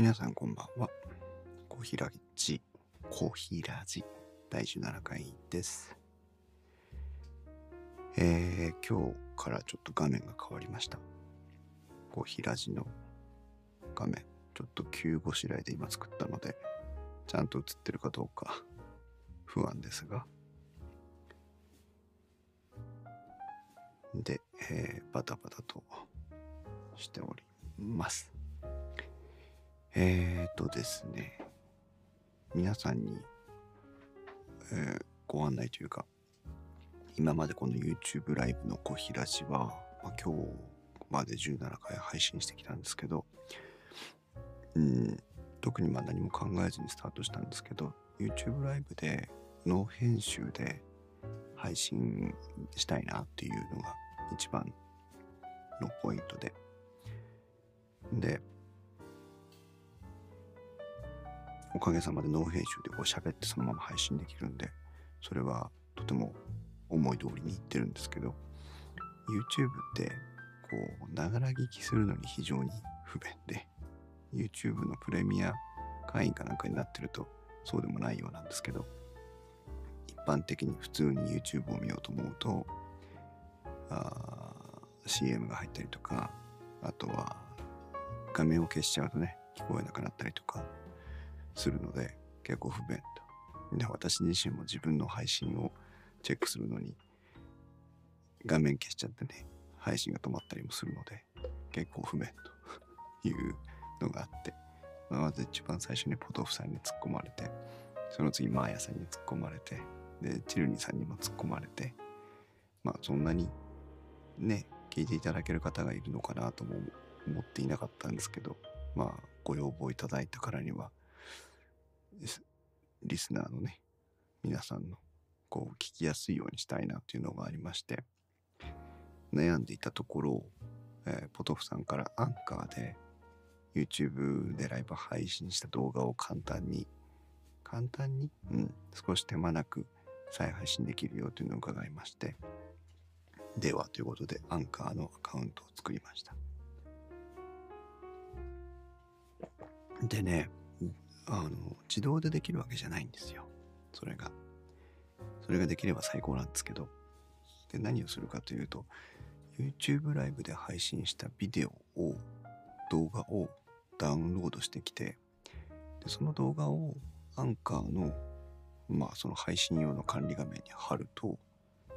皆さんこんばんは。コーヒーラジ、コーヒーラジ第17回です。えー、今日からちょっと画面が変わりました。コーヒーラジの画面、ちょっと急ごしらえで今作ったので、ちゃんと映ってるかどうか不安ですが。で、えーバタバタとしております。えーとですね、皆さんに、えーご案内というか、今までこの YouTube ライブのコーヒーラジは、まあ、今日まで17回配信してきたんですけど、うん、特にまあ何も考えずにスタートしたんですけど、YouTube ライブでノー編集で配信したいなっていうのが一番のポイントで。で、おかげさまでノー編集でこう喋ってそのまま配信できるんで、それはとても思い通りにいってるんですけど、YouTube ってこう、ながら聞きするのに非常に不便で、YouTube のプレミア会員かなんかになってるとそうでもないようなんですけど、一般的に普通に YouTube を見ようと思うと、あ CM が入ったりとか、あとは画面を消しちゃうとね、聞こえなくなったりとかするので結構不便と。で、私自身も自分の配信をチェックするのに画面消しちゃってね、配信が止まったりもするので結構不便と いうのがあって、ままず一番最初にポトフさんに突っ込まれて、その次マーヤさんに突っ込まれて、で、チルニさんにも突っ込まれて、まあそんなにね、聞いていただける方がいるのかなとも思っていなかったんですけど、まあご要望いただいたからには、リスナーのね、皆さんのこう聞きやすいようにしたいなっていうのがありまして、悩んでいたところ、えーポトフさんからアンカーで YouTube でライブ配信した動画を簡単に、簡単に、うん、少し手間なく再配信できるよというのを伺いまして、ではということでアンカーのアカウントを作りました。でね、あの、自動でできるわけじゃないんですよ。それが。それができれば最高なんですけど。で、何をするかというと、YouTube ライブで配信したビデオを、動画をダウンロードしてきて、でその動画をアンカーの、まあその配信用の管理画面に貼ると、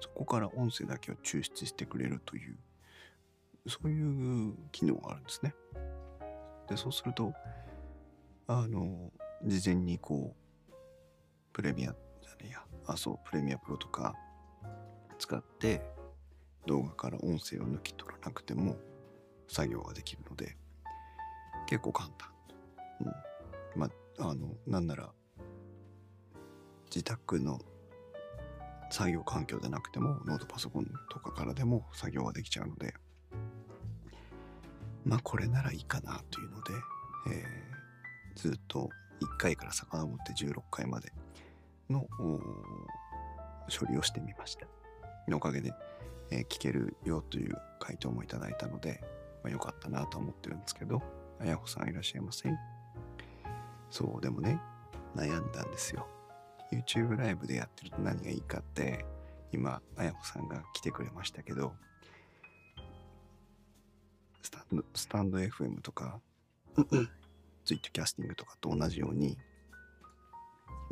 そこから音声だけを抽出してくれるという、そういう機能があるんですね。で、そうすると、あの、事前にこう、プレミアじゃねえや、あ、そう、プレミアプロとか使って、動画から音声を抜き取らなくても作業ができるので、結構簡単。うん。まあ、の、なんなら、自宅の作業環境でなくても、ノートパソコンとかからでも作業ができちゃうので、まあ、これならいいかなというので、えーずっと1回から遡って16回までの処理をしてみました。のおかげで、えー聞けるよという回答もいただいたので、まあ、よかったなと思ってるんですけど、あやほさんいらっしゃいません？そう、でもね、悩んだんですよ。YouTube ライブでやってると何がいいかって、今、あやほさんが来てくれましたけど、スタンド、スタンド FM とか、ツイートキャスティングとかと同じように、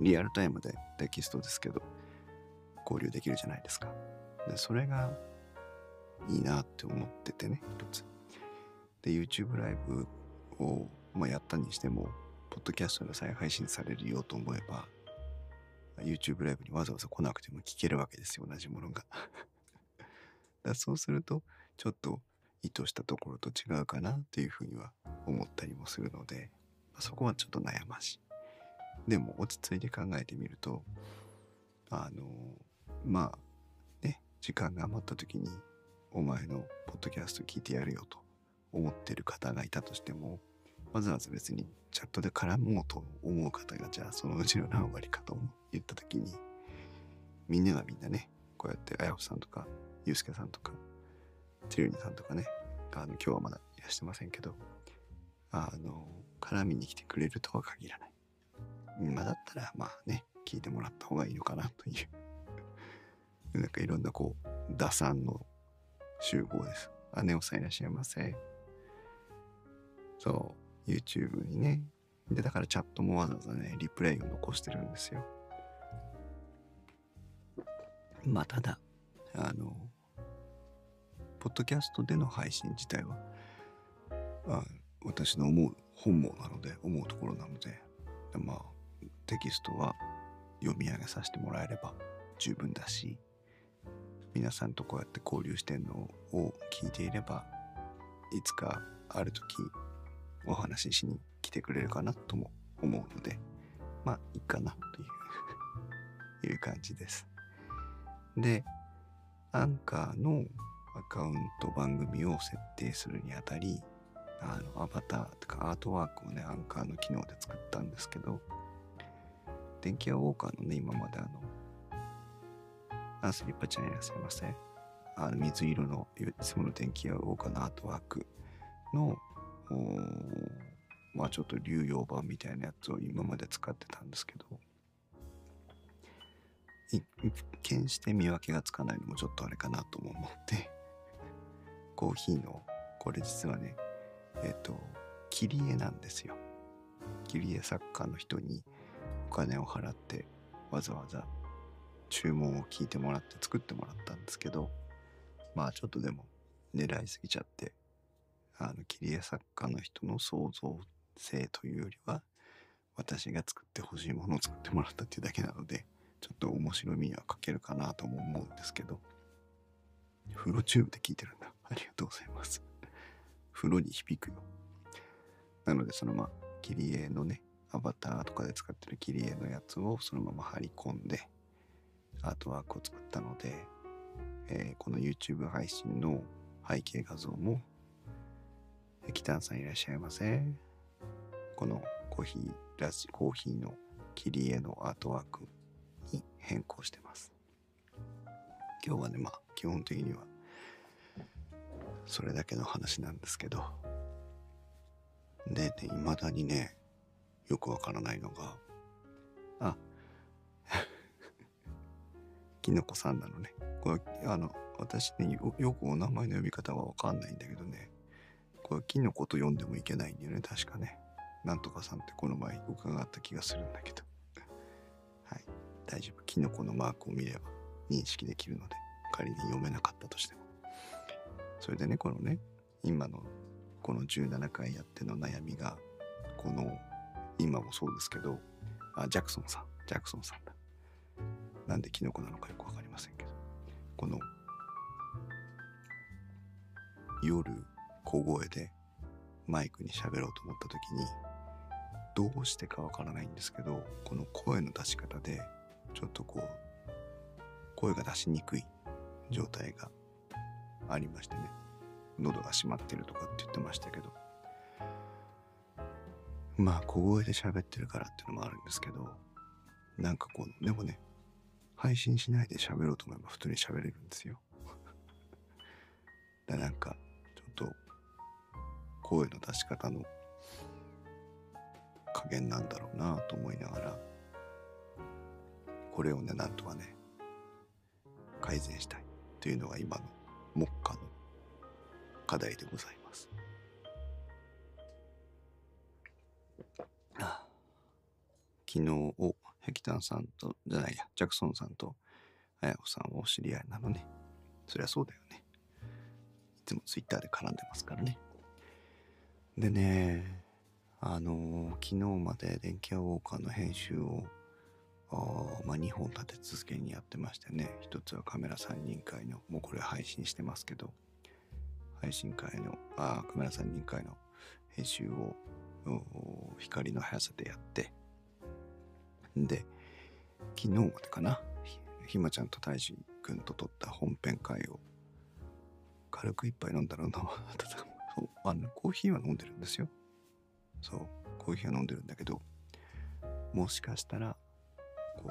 リアルタイムでテキストですけど、交流できるじゃないですか。で、それがいいなって思っててね、一つ。で、YouTube ライブを、まあ、やったにしても、ポッドキャストで再配信されるようと思えば、YouTube ライブにわざわざ来なくても聞けるわけですよ、同じものが。だそうすると、ちょっと意図したところと違うかなっていうふうには思ったりもするので、そこはちょっと悩ましい。でも落ち着いて考えてみると、あの、まあ、ね、時間が余った時に、お前のポッドキャスト聞いてやるよと思ってる方がいたとしても、わざわざ別にチャットで絡もうと思う方が、じゃあそのうちの何割かと言った時に、みんながみんなね、こうやって、あやほさんとか、ゆうすけさんとか、てるにさんとかね、あの、今日はまだいらしてませんけど、あの、絡みに来てくれるとは限らない。まあだったらまあね、聞いてもらった方がいいのかなという。なんかいろんなこう、打算の集合です。姉尾さんいらっしゃいませ。そう、YouTube にね。で、だからチャットもわざわざね、リプレイを残してるんですよ。まあただ、あの、ポッドキャストでの配信自体は、あ私の思う本望なので、思うところなので、まあ、テキストは読み上げさせてもらえれば十分だし、皆さんとこうやって交流してんのを聞いていれば、いつかある時お話ししに来てくれるかなとも思うので、まあ、いいかなという いう感じです。で、アンカーのアカウント番組を設定するにあたり、アバターとかアートワークをね、アンカーの機能で作ったんですけど、電気屋ウォーカーのね、今まであの、アースリッパちゃんいらっしゃいませ。あの水色のいつもの電気屋ウォーカーのアートワークの、まあちょっと流用版みたいなやつを今まで使ってたんですけど、一見して見分けがつかないのもちょっとあれかなとも思ってコーヒーのこれ実はねえっ、ー、と切り絵なんですよ切り絵作家の人にお金を払ってわざわざ注文を聞いてもらって作ってもらったんですけどまあちょっとでも狙いすぎちゃってあの切り絵作家の人の創造性というよりは私が作ってほしいものを作ってもらったっていうだけなのでちょっと面白みには欠けるかなとも思うんですけど、風呂チューブで聞いてるんだ。ありがとうございます。風呂に響くよ。なので、そのまあ、切り絵のね、アバターとかで使ってる切り絵のやつをそのまま貼り込んで、アートワークを作ったので、えー、この YouTube 配信の背景画像も、キタンさんいらっしゃいませ。このコーヒーラジ、コーヒーの切り絵のアートワークに変更してます。今日はね、まあ基本的にはそれだけの話なんですけど、でね、未だにね、よくわからないのが、あ、きのこさんなのね。これ、あの、私ねよ、くお名前の呼び方はわかんないんだけどね、これ、きのこと呼んでもいけないんだよね、確かね。なんとかさんってこの前伺った気がするんだけど。はい。大丈夫。キノコのマークを見れば認識できるので、仮に読めなかったとしても。それでね、このね、今のこの17回やっての悩みが、この、今もそうですけど、あ、ジャクソンさん、ジャクソンさんだ。なんでキノコなのかよくわかりませんけど、この、夜、小声でマイクに喋ろうと思った時に、どうしてかわからないんですけど、この声の出し方でちょっとこう、声が出しにくい状態がありましてね。喉が閉まってるとかって言ってましたけど。まあ、小声で喋ってるからっていうのもあるんですけど、なんかこう、でもね、配信しないで喋ろうと思えば普通に喋れるんですよ。だなんか、ちょっと、声の出し方の加減なんだろうなと思いながら、これをね、なんとかね、改善したいというのが今の目下の課題でございます。昨日をヘキタンさんと、じゃないや、ジャクソンさんとあやこさんはお知り合いなのね。そりゃそうだよね。いつもツイッターで絡んでますからね。でね、あのー、昨日まで電気屋ウォーカーの編集をあまあ、2本立て続けにやってましてね一つはカメラ3人会のもうこれ配信してますけど配信会のあカメラ3人会の編集を光の速さでやって。で昨日までかな？ひまちゃんと大志くんと撮った本編会を軽く一杯飲んだらそう？あのコーヒーは飲んでるんですよ。そうコーヒーは飲んでるんだけどもしかしたらこう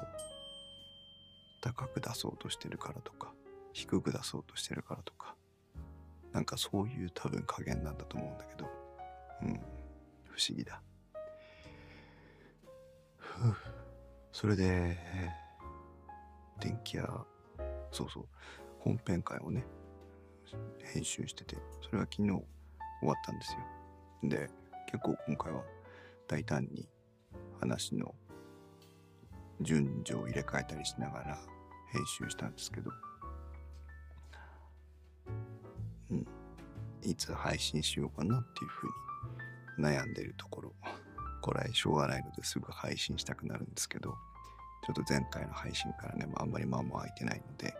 高く出そうとしてるからとか低く出そうとしてるからとかなんかそういう多分加減なんだと思うんだけど。うん。不思議だ。それで、電気屋、そうそう、本編会をね、編集してて、それは昨日終わったんですよ。で、結構今回は大胆に話の順序を入れ替えたりしながら編集したんですけど、いつ配信しようかなっていうふうに悩んでるところ。これしょうがないのですぐ配信したくなるんですけど、ちょっと前回の配信からね、まあ、あんまり間も空いてないので、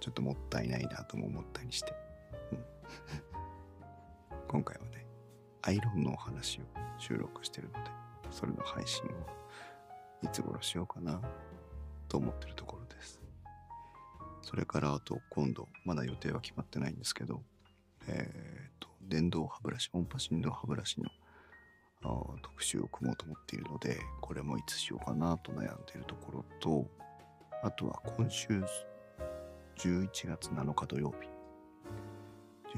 ちょっともったいないなとも思ったりして、うん、今回はね、アイロンのお話を収録してるので、それの配信をいつ頃しようかなと思ってるところです。それからあと今度、まだ予定は決まってないんですけど、えっ、ー、と、電動歯ブラシ、音波振動歯ブラシの特集を組もうと思っているので、これもいつしようかなと悩んでいるところと、あとは今週11月7日土曜日、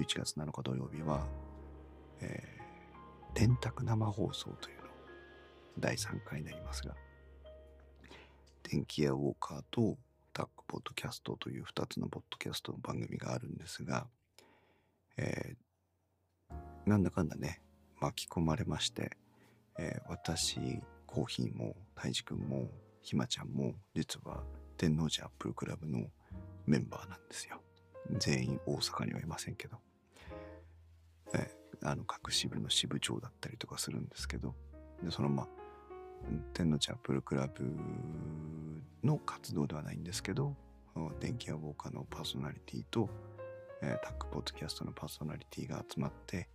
11月7日土曜日は、えー、電卓生放送というの第3回になりますが、電気屋ウォーカーとタックポッドキャストという2つのポッドキャストの番組があるんですが、えー、なんだかんだね、巻き込まれまして、えー、私、コーヒーも、たいじくんも、ひまちゃんも、実は天王寺アップルクラブのメンバーなんですよ。全員大阪にはいませんけど。えー、あの、各支部の支部長だったりとかするんですけど、で、そのまあ、天王寺アップルクラブの活動ではないんですけど、電気屋ウォーカーのパーソナリティと、えー、タックポッドキャストのパーソナリティが集まって、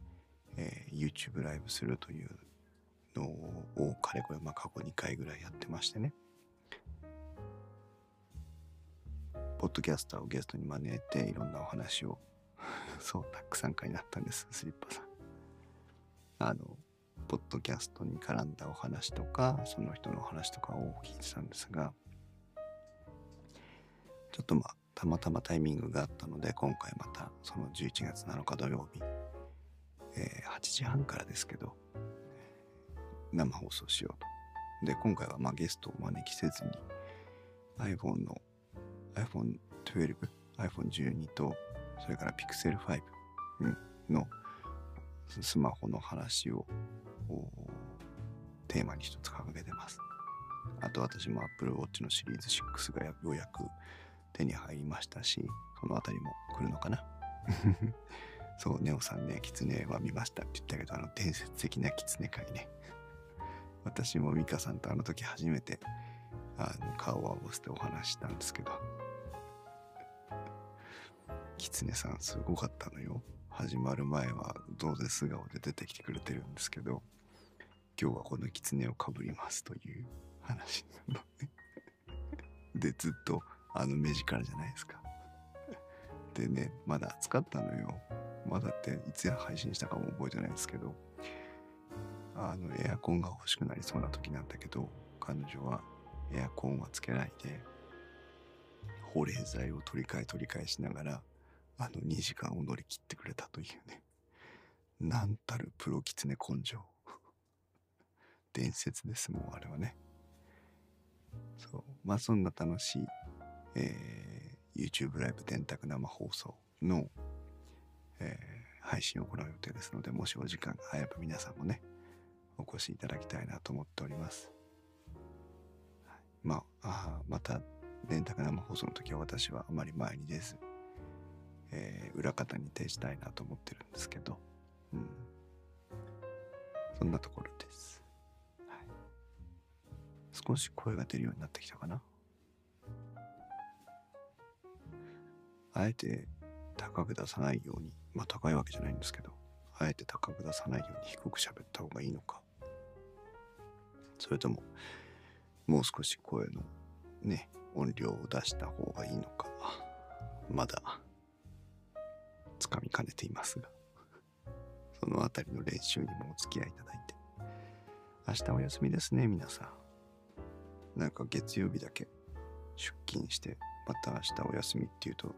えー、YouTube ライブするというのをかれこれ、まあ、過去2回ぐらいやってましてね。ポッドキャスターをゲストに招いていろんなお話を そう、たくさん回になったんです、スリッパさん。あの、ポッドキャストに絡んだお話とか、その人のお話とかを聞いてたんですが、ちょっとまあ、たまたまタイミングがあったので、今回またその11月7日土曜日、えー、8時半からですけど、生放送しようと。で、今回はまゲストをお招きせずに iPhone の iPhone 12、iPhone 12と、それから Pixel 5のスマホの話をテーマに一つ掲げてます。あと私も Apple Watch のシリーズ6がようやく手に入りましたし、そのあたりも来るのかな？そう、ネオさんね、キツネは見ましたって言ったけど、あの伝説的なキツネ会ね。私もミカさんとあの時初めてあの顔を合わせてお話したんですけど、キツネさんすごかったのよ。始まる前は当然素顔で出てきてくれてるんですけど、今日はこのキツネをかぶりますという話なのね。で、ずっとあの目力じゃないですか。でね、まだ暑かったのよ。まだっていつや配信したかも覚えてないですけど、あの、エアコンが欲しくなりそうな時なんだけど、彼女はエアコンはつけないで、保冷剤を取り替え取り替えしながら、あの2時間を乗り切ってくれたというね。なんたるプロキツネ根性。伝説ですもん、あれはね。そう。まあそんな楽しい、えー、YouTube ライブ電卓生放送のえー、配信を行う予定ですので、もしお時間が合えば皆さんもね、お越しいただきたいなと思っております。まあ、あまた、電卓生放送の時は私はあまり前に出ず、えー、裏方に呈したいなと思ってるんですけど、うん。そんなところです。はい、少し声が出るようになってきたかな。あえて高く出さないようにまあ高いわけじゃないんですけど、あえて高く出さないように低く喋った方がいいのか。それとも、もう少し声のね、音量を出した方がいいのか。まだ、つかみかねていますが、そのあたりの練習にもお付き合いいただいて。明日お休みですね、皆さん。なんか月曜日だけ出勤して、また明日お休みっていうと、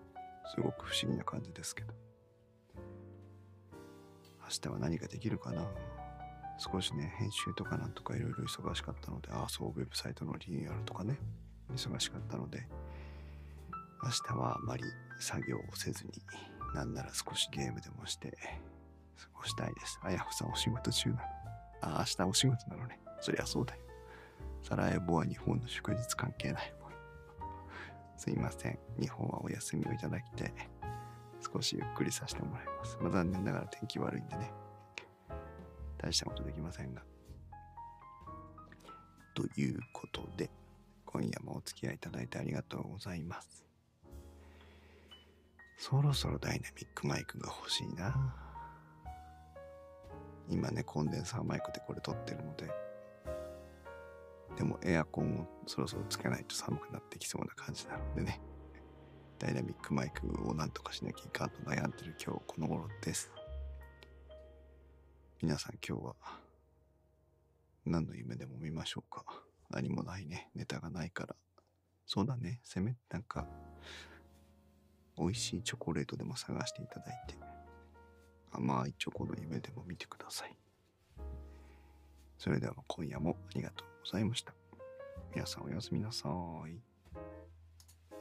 すごく不思議な感じですけど。明日は何ができるかな？少しね、編集とかなんとかいろいろ忙しかったので、ああ、そう、ウェブサイトのリニューアルとかね、忙しかったので、明日はあまり作業をせずに、なんなら少しゲームでもして、過ごしたいです。あやほさんお仕事中なの。あ、明日お仕事なのね。そりゃそうだよ。サラエボは日本の祝日関係ないもん。すいません。日本はお休みをいただきて、少しゆっくりさせてもらいます。まあ、残念ながら天気悪いんでね。大したことできませんが。ということで、今夜もお付き合いいただいてありがとうございます。そろそろダイナミックマイクが欲しいな。今ね、コンデンサーマイクでこれ撮ってるので、でもエアコンをそろそろつけないと寒くなってきそうな感じなのでね、ダイナミックマイクをなんとかしなきゃいかんと悩んでる今日この頃です。皆さん今日は何の夢でも見ましょうか何もないね。ネタがないから。そうだね。せめてなんか、美味しいチョコレートでも探していただいて、甘いチョコの夢でも見てください。それでは今夜もありがとうございました。皆さんおやすみなさい。